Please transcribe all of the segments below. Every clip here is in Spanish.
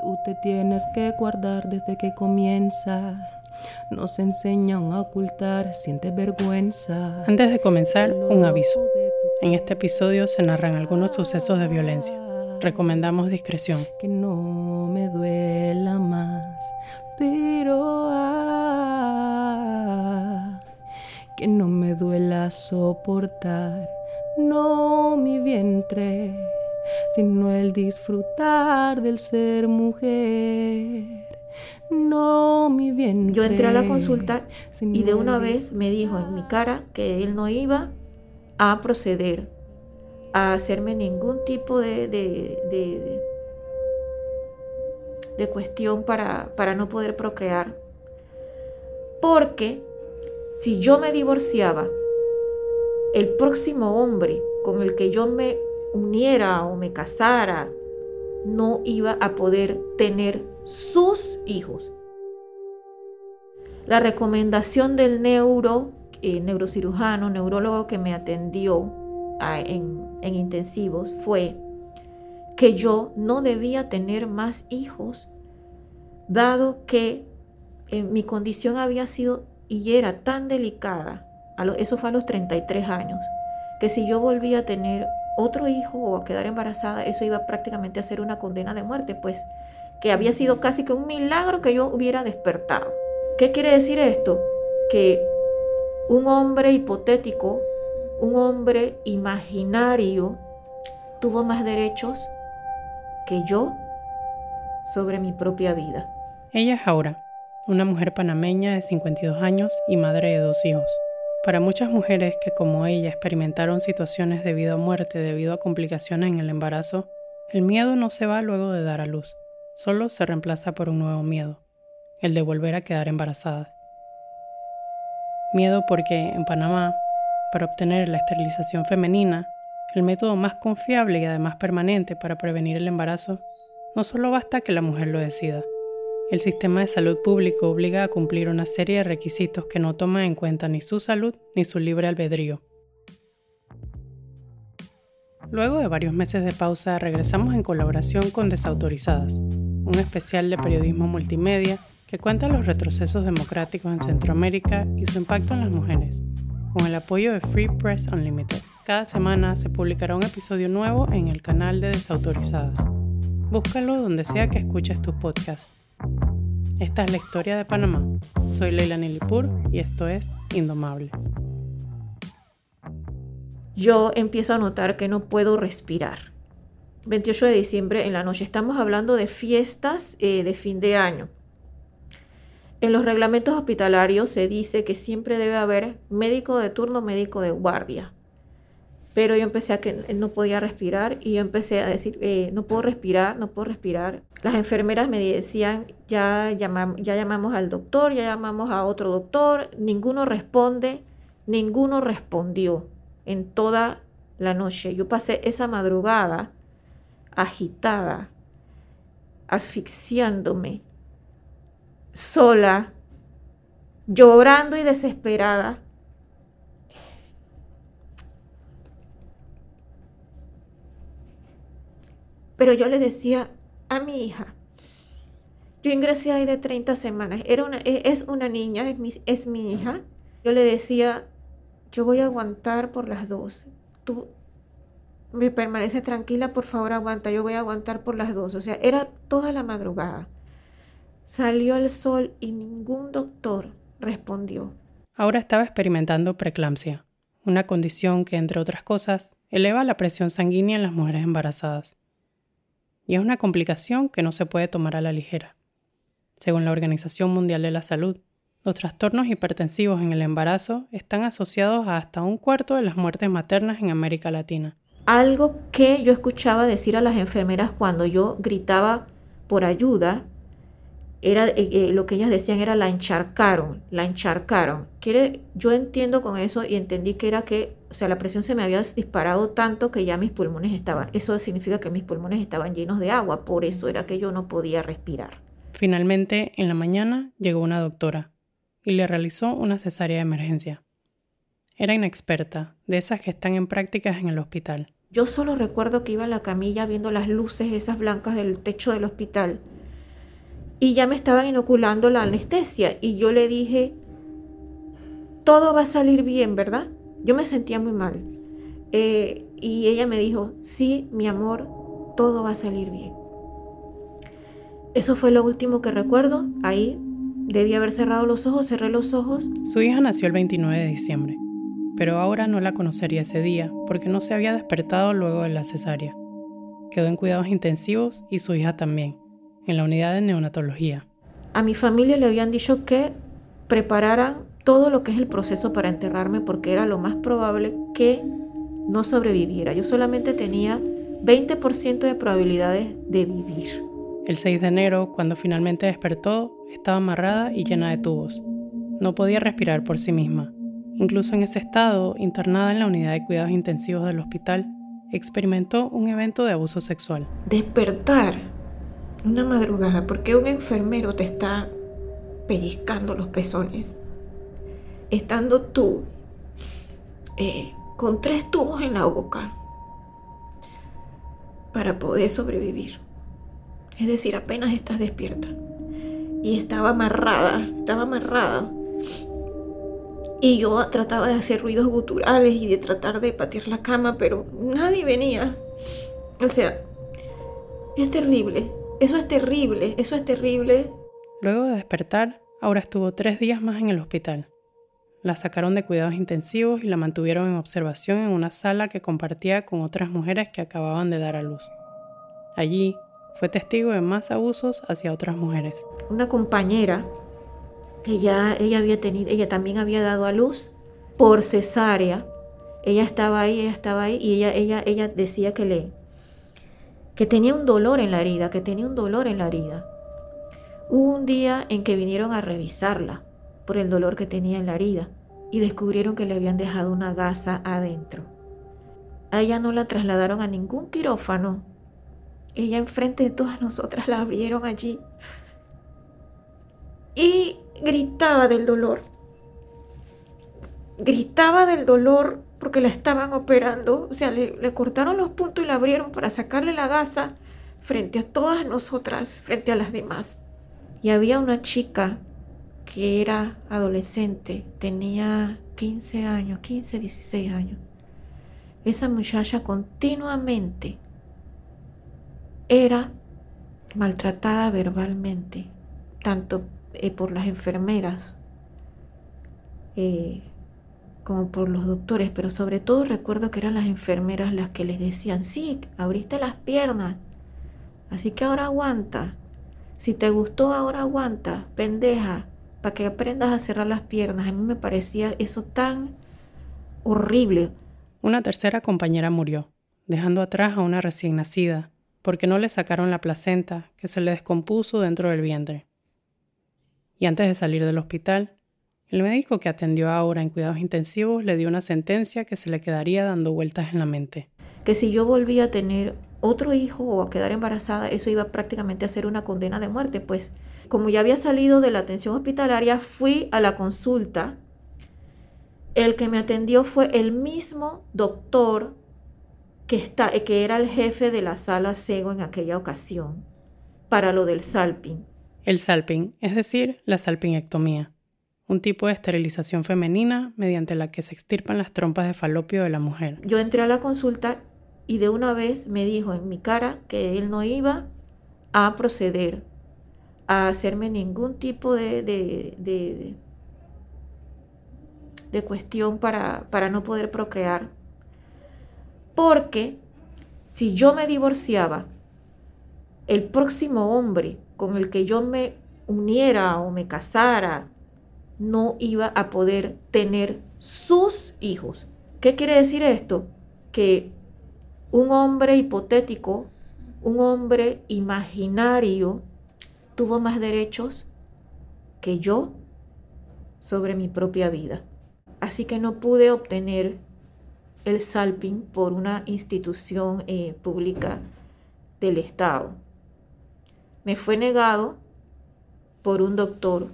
Tú te tienes que guardar desde que comienza. Nos enseñan a ocultar, siente vergüenza. Antes de comenzar, un aviso. En este episodio se narran algunos sucesos de violencia. Recomendamos discreción. Que no me duela más, pero ah, que no me duela soportar, no mi vientre sino el disfrutar del ser mujer. No mi bien. Yo entré a la consulta y de una vez me dijo en mi cara que él no iba a proceder a hacerme ningún tipo de, de, de, cuestión para, para no poder procrear. Porque si yo me divorciaba, el próximo hombre con el que yo me uniera o me casara, no iba a poder tener sus hijos. La recomendación del neuro, eh, neurocirujano, neurólogo que me atendió en, en intensivos fue que yo no debía tener más hijos, dado que eh, mi condición había sido y era tan delicada, eso fue a los 33 años, que si yo volvía a tener otro hijo o a quedar embarazada, eso iba prácticamente a ser una condena de muerte, pues que había sido casi que un milagro que yo hubiera despertado. ¿Qué quiere decir esto? Que un hombre hipotético, un hombre imaginario, tuvo más derechos que yo sobre mi propia vida. Ella es Aura, una mujer panameña de 52 años y madre de dos hijos. Para muchas mujeres que como ella experimentaron situaciones de vida o muerte debido a complicaciones en el embarazo, el miedo no se va luego de dar a luz, solo se reemplaza por un nuevo miedo, el de volver a quedar embarazada. Miedo porque en Panamá, para obtener la esterilización femenina, el método más confiable y además permanente para prevenir el embarazo, no solo basta que la mujer lo decida, el sistema de salud público obliga a cumplir una serie de requisitos que no toman en cuenta ni su salud ni su libre albedrío. Luego de varios meses de pausa, regresamos en colaboración con Desautorizadas, un especial de periodismo multimedia que cuenta los retrocesos democráticos en Centroamérica y su impacto en las mujeres, con el apoyo de Free Press Unlimited. Cada semana se publicará un episodio nuevo en el canal de Desautorizadas. Búscalo donde sea que escuches tus podcasts. Esta es la historia de Panamá. Soy Leila Nilipur y esto es Indomable. Yo empiezo a notar que no puedo respirar. 28 de diciembre en la noche. Estamos hablando de fiestas eh, de fin de año. En los reglamentos hospitalarios se dice que siempre debe haber médico de turno, médico de guardia pero yo empecé a que no podía respirar y yo empecé a decir, eh, no puedo respirar, no puedo respirar. Las enfermeras me decían, ya, ya llamamos al doctor, ya llamamos a otro doctor, ninguno responde, ninguno respondió en toda la noche. Yo pasé esa madrugada agitada, asfixiándome, sola, llorando y desesperada Pero yo le decía a mi hija, yo ingresé ahí de 30 semanas, era una, e, es una niña, es mi, es mi hija. Yo le decía, yo voy a aguantar por las dos. Tú me permanece tranquila, por favor aguanta, yo voy a aguantar por las dos. O sea, era toda la madrugada. Salió el sol y ningún doctor respondió. Ahora estaba experimentando preeclampsia, una condición que, entre otras cosas, eleva la presión sanguínea en las mujeres embarazadas y es una complicación que no se puede tomar a la ligera. Según la Organización Mundial de la Salud, los trastornos hipertensivos en el embarazo están asociados a hasta un cuarto de las muertes maternas en América Latina. Algo que yo escuchaba decir a las enfermeras cuando yo gritaba por ayuda era eh, eh, lo que ellas decían era la encharcaron, la encharcaron. Quiere, yo entiendo con eso y entendí que era que, o sea, la presión se me había disparado tanto que ya mis pulmones estaban, eso significa que mis pulmones estaban llenos de agua, por eso era que yo no podía respirar. Finalmente, en la mañana llegó una doctora y le realizó una cesárea de emergencia. Era inexperta, de esas que están en prácticas en el hospital. Yo solo recuerdo que iba a la camilla viendo las luces esas blancas del techo del hospital y ya me estaban inoculando la anestesia y yo le dije, todo va a salir bien, ¿verdad? Yo me sentía muy mal. Eh, y ella me dijo, sí, mi amor, todo va a salir bien. Eso fue lo último que recuerdo. Ahí debí haber cerrado los ojos, cerré los ojos. Su hija nació el 29 de diciembre, pero ahora no la conocería ese día porque no se había despertado luego de la cesárea. Quedó en cuidados intensivos y su hija también, en la unidad de neonatología. A mi familia le habían dicho que prepararan todo lo que es el proceso para enterrarme porque era lo más probable que no sobreviviera. Yo solamente tenía 20% de probabilidades de vivir. El 6 de enero, cuando finalmente despertó, estaba amarrada y llena de tubos. No podía respirar por sí misma. Incluso en ese estado, internada en la unidad de cuidados intensivos del hospital, experimentó un evento de abuso sexual. Despertar una madrugada porque un enfermero te está pellizcando los pezones, estando tú eh, con tres tubos en la boca para poder sobrevivir. Es decir, apenas estás despierta. Y estaba amarrada, estaba amarrada. Y yo trataba de hacer ruidos guturales y de tratar de patear la cama, pero nadie venía. O sea, es terrible. Eso es terrible, eso es terrible. Luego de despertar, ahora estuvo tres días más en el hospital. La sacaron de cuidados intensivos y la mantuvieron en observación en una sala que compartía con otras mujeres que acababan de dar a luz. Allí fue testigo de más abusos hacia otras mujeres. Una compañera que ya ella había tenido, ella también había dado a luz por cesárea. Ella estaba ahí, ella estaba ahí y ella, ella, ella decía que le que tenía un dolor en la herida, que tenía un dolor en la herida. Hubo un día en que vinieron a revisarla por el dolor que tenía en la herida y descubrieron que le habían dejado una gasa adentro. A ella no la trasladaron a ningún quirófano. Ella enfrente de todas nosotras la abrieron allí y gritaba del dolor. Gritaba del dolor porque la estaban operando. O sea, le, le cortaron los puntos y la abrieron para sacarle la gasa frente a todas nosotras, frente a las demás. Y había una chica que era adolescente, tenía 15 años, 15, 16 años. Esa muchacha continuamente era maltratada verbalmente, tanto eh, por las enfermeras eh, como por los doctores, pero sobre todo recuerdo que eran las enfermeras las que les decían, sí, abriste las piernas, así que ahora aguanta, si te gustó ahora aguanta, pendeja, para que aprendas a cerrar las piernas. A mí me parecía eso tan horrible. Una tercera compañera murió, dejando atrás a una recién nacida, porque no le sacaron la placenta que se le descompuso dentro del vientre. Y antes de salir del hospital, el médico que atendió ahora en cuidados intensivos le dio una sentencia que se le quedaría dando vueltas en la mente. Que si yo volvía a tener otro hijo o a quedar embarazada, eso iba prácticamente a ser una condena de muerte, pues como ya había salido de la atención hospitalaria, fui a la consulta. El que me atendió fue el mismo doctor que, está, que era el jefe de la sala CEGO en aquella ocasión para lo del salping. El salping, es decir, la salpingectomía, un tipo de esterilización femenina mediante la que se extirpan las trompas de falopio de la mujer. Yo entré a la consulta y de una vez me dijo en mi cara que él no iba a proceder a hacerme ningún tipo de, de, de, cuestión para, para no poder procrear. Porque si yo me divorciaba, el próximo hombre con el que yo me uniera o me casara no iba a poder tener sus hijos. ¿Qué quiere decir esto? Que un hombre hipotético, un hombre imaginario, tuvo más derechos que yo sobre mi propia vida. Así que no pude obtener el salping por una institución eh, pública del Estado. Me fue negado por un doctor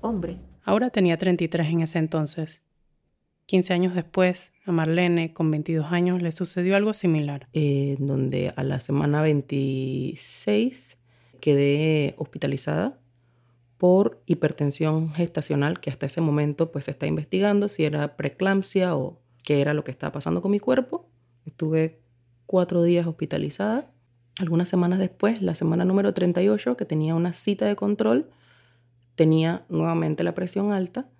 hombre. Ahora tenía 33 en ese entonces. 15 años después, a Marlene, con 22 años, le sucedió algo similar. Eh, donde a la semana 26 quedé hospitalizada por hipertensión gestacional, que hasta ese momento pues se está investigando si era preeclampsia o qué era lo que estaba pasando con mi cuerpo. Estuve cuatro días hospitalizada. Algunas semanas después, la semana número 38, que tenía una cita de control, tenía nuevamente la presión alta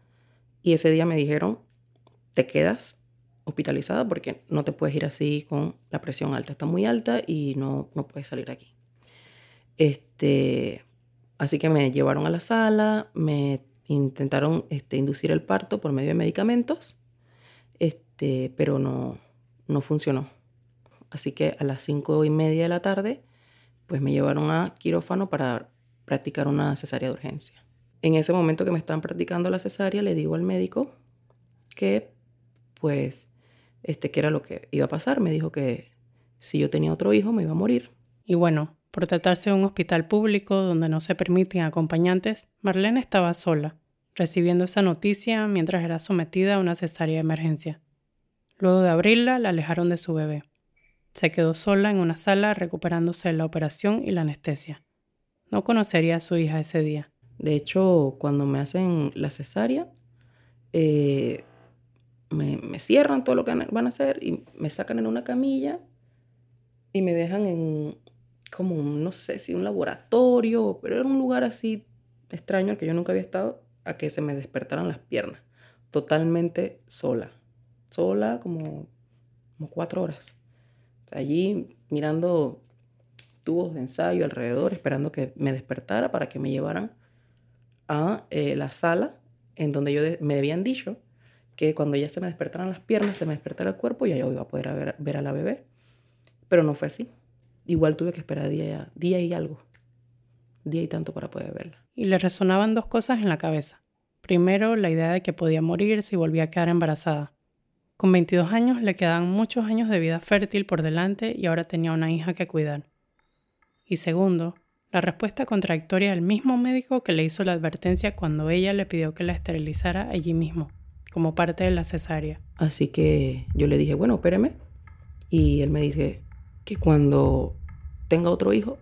y ese día me dijeron, te quedas hospitalizada porque no te puedes ir así con la presión alta, está muy alta y no, no puedes salir aquí. Este, Así que me llevaron a la sala, me intentaron este, inducir el parto por medio de medicamentos, este, pero no, no funcionó. Así que a las cinco y media de la tarde, pues me llevaron a quirófano para practicar una cesárea de urgencia. En ese momento que me estaban practicando la cesárea, le digo al médico que, pues, este, que era lo que iba a pasar. Me dijo que si yo tenía otro hijo, me iba a morir. Y bueno, por tratarse de un hospital público donde no se permiten acompañantes, Marlene estaba sola, recibiendo esa noticia mientras era sometida a una cesárea de emergencia. Luego de abrirla, la alejaron de su bebé. Se quedó sola en una sala recuperándose de la operación y la anestesia. No conocería a su hija ese día. De hecho, cuando me hacen la cesárea, eh, me, me, cierran todo lo que van a hacer y me sacan en una camilla y me dejan en como, no sé si un laboratorio, pero era un lugar así extraño al que yo nunca había estado, a que se me despertaran las piernas, totalmente sola, sola como, como cuatro horas. allí mirando tubos de ensayo alrededor, esperando que me despertara para que me llevaran a eh, la sala en donde yo me habían dicho que cuando ya se me despertaran las piernas, se me despertara el cuerpo, ya yo iba a poder ver a la bebé. Pero no fue así igual tuve que esperar día, día y algo, día y tanto para poder verla. Y le resonaban dos cosas en la cabeza. Primero, la idea de que podía morir si volvía a quedar embarazada. Con 22 años le quedaban muchos años de vida fértil por delante y ahora tenía una hija que cuidar. Y segundo, la respuesta contradictoria del mismo médico que le hizo la advertencia cuando ella le pidió que la esterilizara allí mismo, como parte de la cesárea. Así que yo le dije, bueno, espéreme. Y él me dice, que cuando tenga otro hijo,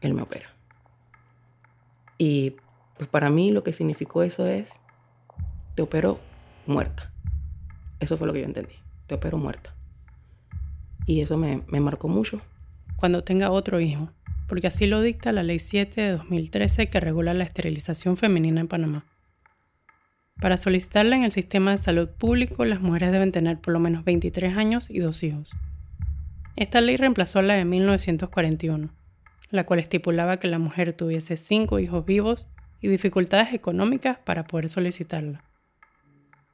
él me opera. Y pues para mí lo que significó eso es, te opero muerta. Eso fue lo que yo entendí, te opero muerta. Y eso me, me marcó mucho. Cuando tenga otro hijo, porque así lo dicta la Ley 7 de 2013 que regula la esterilización femenina en Panamá. Para solicitarla en el sistema de salud público, las mujeres deben tener por lo menos 23 años y dos hijos. Esta ley reemplazó la de 1941, la cual estipulaba que la mujer tuviese cinco hijos vivos y dificultades económicas para poder solicitarla.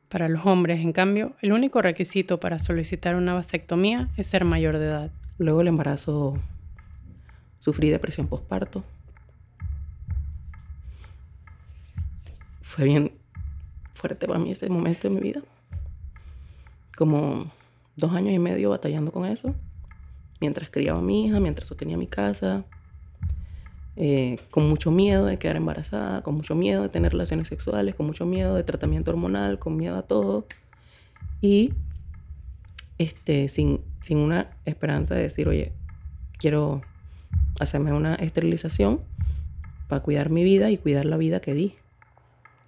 Para los hombres, en cambio, el único requisito para solicitar una vasectomía es ser mayor de edad. Luego el embarazo sufrí depresión postparto. Fue bien fuerte para mí ese momento de mi vida. Como dos años y medio batallando con eso mientras criaba a mi hija, mientras sostenía mi casa, eh, con mucho miedo de quedar embarazada, con mucho miedo de tener relaciones sexuales, con mucho miedo de tratamiento hormonal, con miedo a todo. Y este, sin, sin una esperanza de decir, oye, quiero hacerme una esterilización para cuidar mi vida y cuidar la vida que di.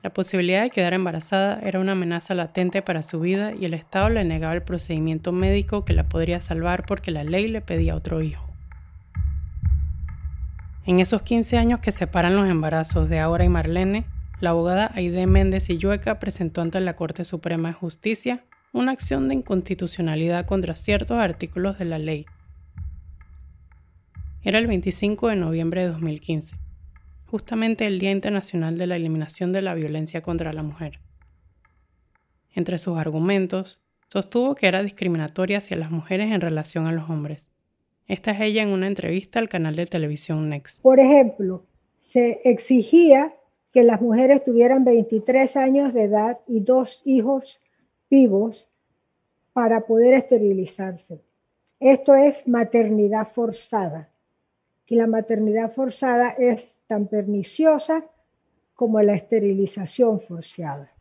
La posibilidad de quedar embarazada era una amenaza latente para su vida y el Estado le negaba el procedimiento médico que la podría salvar porque la ley le pedía otro hijo. En esos 15 años que separan los embarazos de Aura y Marlene, la abogada Aide Méndez y Yueca presentó ante la Corte Suprema de Justicia una acción de inconstitucionalidad contra ciertos artículos de la ley. Era el 25 de noviembre de 2015 justamente el Día Internacional de la Eliminación de la Violencia contra la Mujer. Entre sus argumentos, sostuvo que era discriminatoria hacia las mujeres en relación a los hombres. Esta es ella en una entrevista al canal de televisión Next. Por ejemplo, se exigía que las mujeres tuvieran 23 años de edad y dos hijos vivos para poder esterilizarse. Esto es maternidad forzada que la maternidad forzada es tan perniciosa como la esterilización forzada.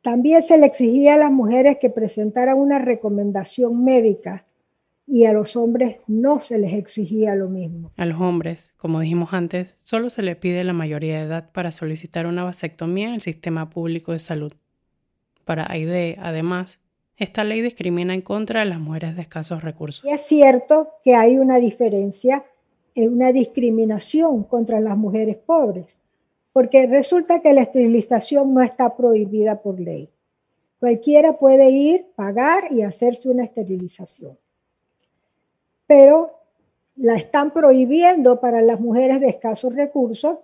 También se le exigía a las mujeres que presentaran una recomendación médica y a los hombres no se les exigía lo mismo. A los hombres, como dijimos antes, solo se le pide la mayoría de edad para solicitar una vasectomía en el sistema público de salud. Para AIDE, además, esta ley discrimina en contra de las mujeres de escasos recursos. Y es cierto que hay una diferencia, una discriminación contra las mujeres pobres, porque resulta que la esterilización no está prohibida por ley. Cualquiera puede ir, pagar y hacerse una esterilización pero la están prohibiendo para las mujeres de escasos recursos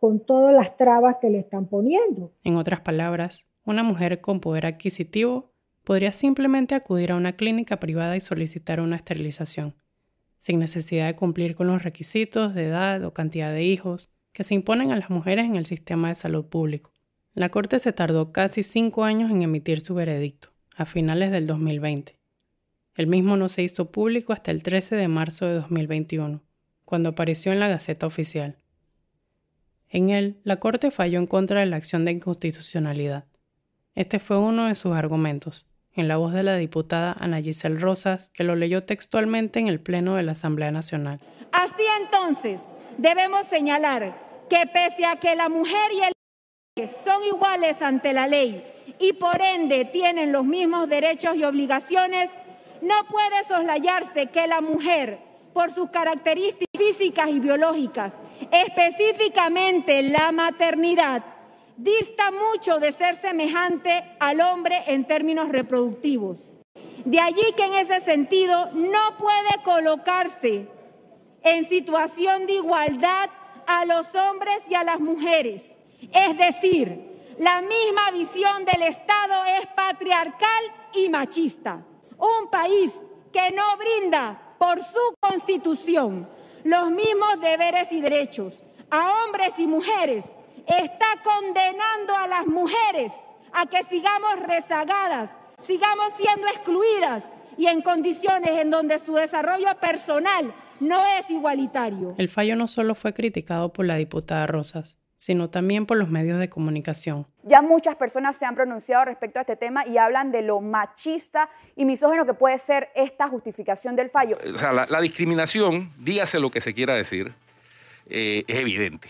con todas las trabas que le están poniendo. En otras palabras, una mujer con poder adquisitivo podría simplemente acudir a una clínica privada y solicitar una esterilización, sin necesidad de cumplir con los requisitos de edad o cantidad de hijos que se imponen a las mujeres en el sistema de salud público. La Corte se tardó casi cinco años en emitir su veredicto, a finales del 2020. El mismo no se hizo público hasta el 13 de marzo de 2021, cuando apareció en la Gaceta Oficial. En él, la Corte falló en contra de la acción de inconstitucionalidad. Este fue uno de sus argumentos, en la voz de la diputada Ana Giselle Rosas, que lo leyó textualmente en el Pleno de la Asamblea Nacional. Así entonces, debemos señalar que pese a que la mujer y el hombre son iguales ante la ley y por ende tienen los mismos derechos y obligaciones, no puede soslayarse que la mujer, por sus características físicas y biológicas, específicamente la maternidad, dista mucho de ser semejante al hombre en términos reproductivos. De allí que en ese sentido no puede colocarse en situación de igualdad a los hombres y a las mujeres. Es decir, la misma visión del Estado es patriarcal y machista. Un país que no brinda por su constitución los mismos deberes y derechos a hombres y mujeres está condenando a las mujeres a que sigamos rezagadas, sigamos siendo excluidas y en condiciones en donde su desarrollo personal no es igualitario. El fallo no solo fue criticado por la diputada Rosas, sino también por los medios de comunicación. Ya muchas personas se han pronunciado respecto a este tema y hablan de lo machista y misógeno que puede ser esta justificación del fallo. O sea, la, discriminación, dígase lo que se quiera decir, eh, es evidente.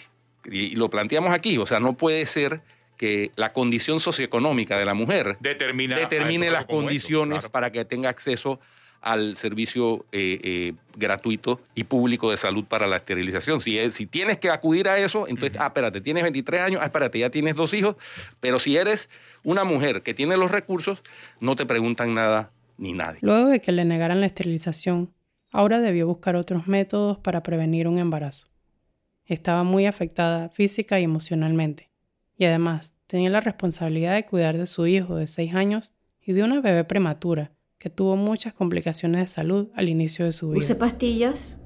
Y, lo planteamos aquí, o sea, no puede ser que la condición socioeconómica de la mujer determine las condiciones para que tenga acceso al servicio eh, eh, gratuito y público de salud para la esterilización. Si, si tienes que acudir a eso, entonces, ah, espérate, tienes 23 años, ah, espérate, ya tienes dos hijos, pero si eres una mujer que tiene los recursos, no te preguntan nada ni nadie. Luego de que le negaran la esterilización, ahora debió buscar otros métodos para prevenir un embarazo. Estaba muy afectada física y emocionalmente, y además tenía la responsabilidad de cuidar de su hijo de 6 años y de una bebé prematura que tuvo muchas complicaciones de salud al inicio de su vida. Usé pastillas,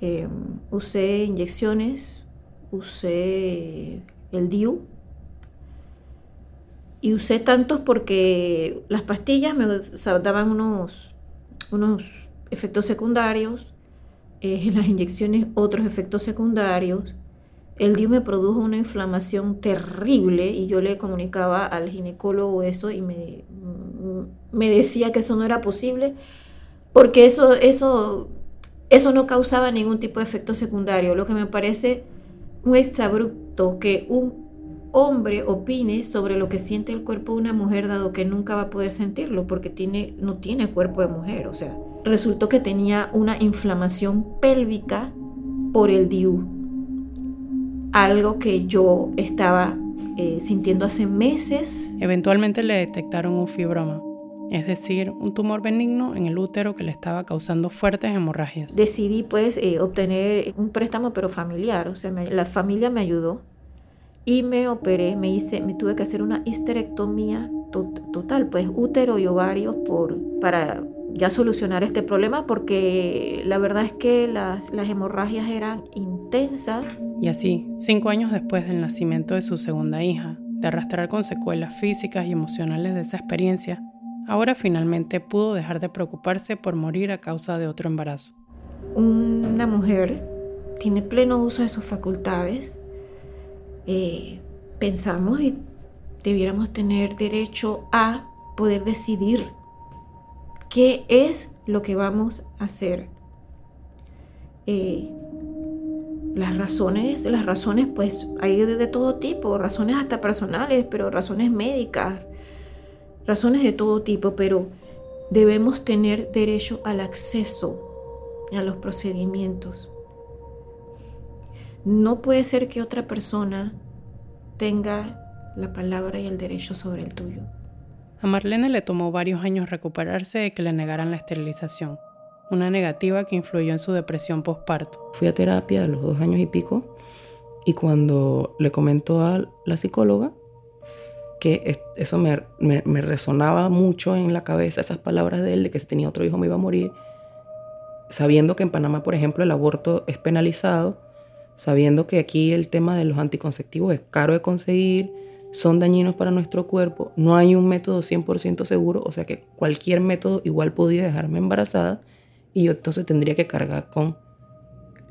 em, usé inyecciones, usé el DIU y usé tantos porque las pastillas me daban unos, unos efectos secundarios, eh, las inyecciones otros efectos secundarios. El DIU me produjo una inflamación terrible y yo le comunicaba al ginecólogo eso y me, me decía que eso no era posible porque eso, eso, eso no causaba ningún tipo de efecto secundario. Lo que me parece un exabrupto que un hombre opine sobre lo que siente el cuerpo de una mujer dado que nunca va a poder sentirlo porque tiene, no tiene cuerpo de mujer. O sea, resultó que tenía una inflamación pélvica por el DIU. Algo que yo estaba eh, sintiendo hace meses. Eventualmente le detectaron un fibroma es decir, un tumor benigno en el útero que le estaba causando fuertes hemorragias. Decidí pues eh, obtener un préstamo pero familiar, o sea, la familia me ayudó y me operé, me hice, me tuve que hacer una histerectomía total, pues útero y ovarios por, para ya solucionar este problema porque la verdad es que las, las hemorragias eran intensas. Y así, cinco años después del nacimiento de su segunda hija, de arrastrar con secuelas físicas y emocionales de esa experiencia, Ahora finalmente pudo dejar de preocuparse por morir a causa de otro embarazo. Una mujer tiene pleno uso de sus facultades. Eh, pensamos y debiéramos tener derecho a poder decidir ¿Qué es lo que vamos a hacer? Eh, las razones, las razones pues hay de, todo tipo, razones hasta personales, pero razones médicas, razones de todo tipo, pero debemos tener derecho al acceso a los procedimientos. No puede ser que otra persona tenga la palabra y el derecho sobre el tuyo. A Marlene le tomó varios años recuperarse de que le negaran la esterilización, una negativa que influyó en su depresión postparto. Fui a terapia a los dos años y pico y cuando le comentó a la psicóloga que eso me, me, resonaba mucho en la cabeza, esas palabras de él, de que si tenía otro hijo me iba a morir, sabiendo que en Panamá, por ejemplo, el aborto es penalizado, sabiendo que aquí el tema de los anticonceptivos es caro de conseguir, son dañinos para nuestro cuerpo, no hay un método 100% seguro, o sea que cualquier método igual podía dejarme embarazada y yo entonces tendría que cargar con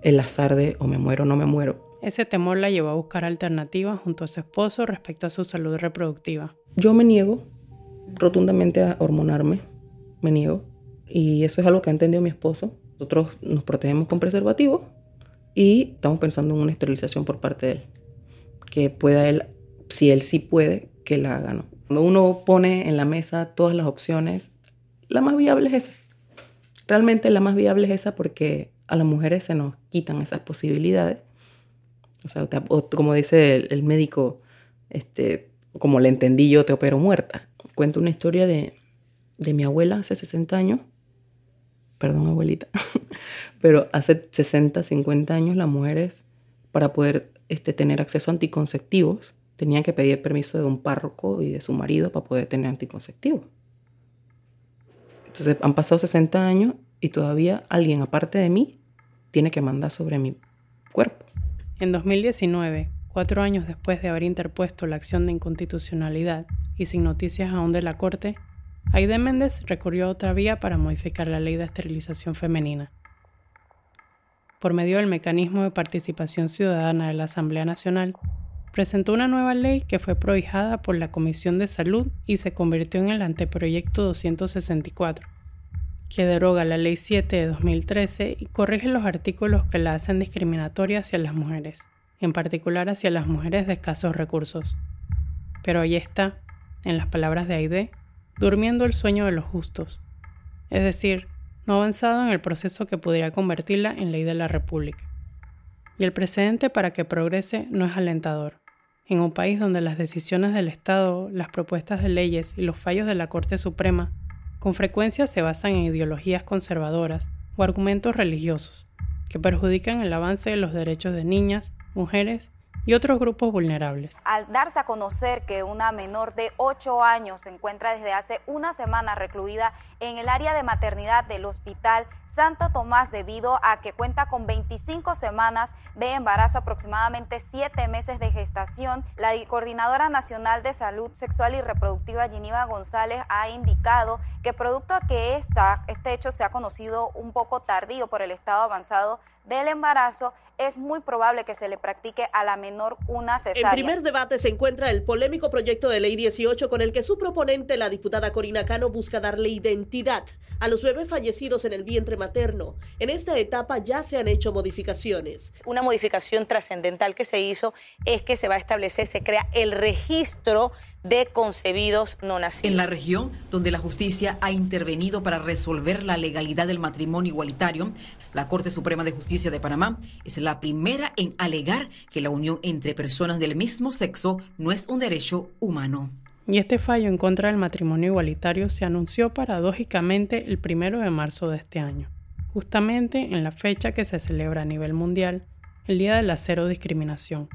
el azar de o me muero o no me muero. Ese temor la llevó a buscar alternativas junto a su esposo respecto a su salud reproductiva. Yo me niego rotundamente a hormonarme, me niego, y eso es algo que ha entendido mi esposo. Nosotros nos protegemos con preservativo y estamos pensando en una esterilización por parte de él, que pueda él si él sí puede, que la haga, ¿no? Cuando uno pone en la mesa todas las opciones, la más viable es esa. Realmente la más viable es esa porque a las mujeres se nos quitan esas posibilidades. O sea, como dice el, médico, este, como le entendí yo, te opero muerta. Cuento una historia de, de mi abuela hace 60 años. Perdón, abuelita. Pero hace 60, 50 años las mujeres, para poder este, tener acceso a anticonceptivos, tenían que pedir permiso de un párroco y de su marido para poder tener anticonceptivo. Entonces han pasado 60 años y todavía alguien aparte de mí tiene que mandar sobre mi cuerpo. En 2019, cuatro años después de haber interpuesto la acción de inconstitucionalidad y sin noticias aún de la Corte, Aide Méndez recurrió otra vía para modificar la ley de esterilización femenina. Por medio del mecanismo de participación ciudadana de la Asamblea Nacional, presentó una nueva ley que fue prohijada por la Comisión de Salud y se convirtió en el anteproyecto 264, que deroga la Ley 7 de 2013 y corrige los artículos que la hacen discriminatoria hacia las mujeres, en particular hacia las mujeres de escasos recursos. Pero ahí está, en las palabras de Aide, durmiendo el sueño de los justos, es decir, no avanzado en el proceso que pudiera convertirla en ley de la República. Y el precedente para que progrese no es alentador en un país donde las decisiones del Estado, las propuestas de leyes y los fallos de la Corte Suprema con frecuencia se basan en ideologías conservadoras o argumentos religiosos que perjudican el avance de los derechos de niñas, mujeres y otros grupos vulnerables. Al darse a conocer que una menor de 8 años se encuentra desde hace una semana recluida en el área de maternidad del Hospital Santo Tomás debido a que cuenta con 25 semanas de embarazo, aproximadamente 7 meses de gestación, la Coordinadora Nacional de Salud Sexual y Reproductiva, Giniva González, ha indicado que producto a que este hecho se ha conocido un poco tardío por el estado avanzado del embarazo, es muy probable que se le practique a la menor una cesárea. En primer debate se encuentra el polémico proyecto de ley 18 con el que su proponente, la diputada Corina Cano, busca darle identidad a los bebés fallecidos en el vientre materno. En esta etapa ya se han hecho modificaciones. Una modificación trascendental que se hizo es que se va a establecer, se crea el registro de concebidos no nacidos. En la región donde la justicia ha intervenido para resolver la legalidad del matrimonio igualitario, la Corte Suprema de Justicia de Panamá es la primera en alegar que la unión entre personas del mismo sexo no es un derecho humano. Y este fallo en contra del matrimonio igualitario se anunció paradójicamente el primero de marzo de este año, justamente en la fecha que se celebra a nivel mundial, el Día de la Cero Discriminación.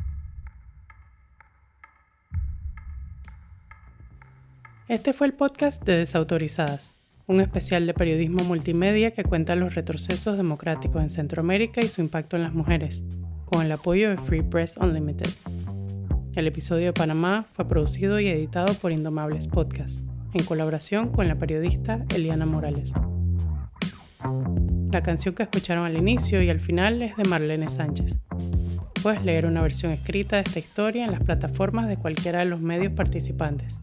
Este fue el podcast de Desautorizadas, un especial de periodismo multimedia que cuenta los retrocesos democráticos en Centroamérica y su impacto en las mujeres, con el apoyo de Free Press Unlimited. El episodio de Panamá fue producido y editado por Indomables Podcast, en colaboración con la periodista Eliana Morales. La canción que escucharon al inicio y al final es de Marlene Sánchez. Puedes leer una versión escrita de esta historia en las plataformas de cualquiera de los medios participantes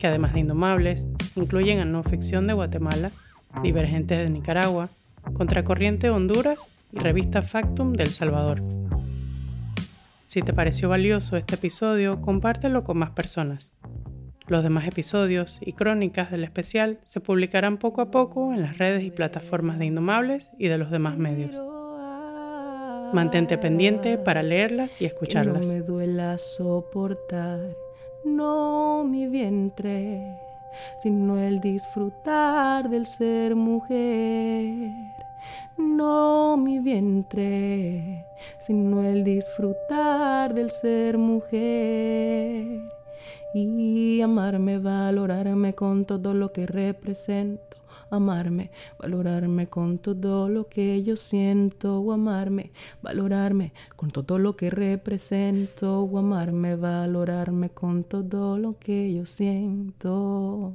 que además de Indomables, incluyen a No Ficción de Guatemala, Divergentes de Nicaragua, Contracorriente de Honduras y Revista Factum del Salvador. Si te pareció valioso este episodio, compártelo con más personas. Los demás episodios y crónicas del especial se publicarán poco a poco en las redes y plataformas de Indomables y de los demás medios. Mantente pendiente para leerlas y escucharlas. no me duela soportar, no mi vientre, sino el disfrutar del ser mujer. No mi vientre, sino el disfrutar del ser mujer y amarme, valorarme con todo lo que represento. Amarme, valorarme con todo lo que yo siento, o amarme, valorarme con todo lo que represento, o amarme, valorarme con todo lo que yo siento.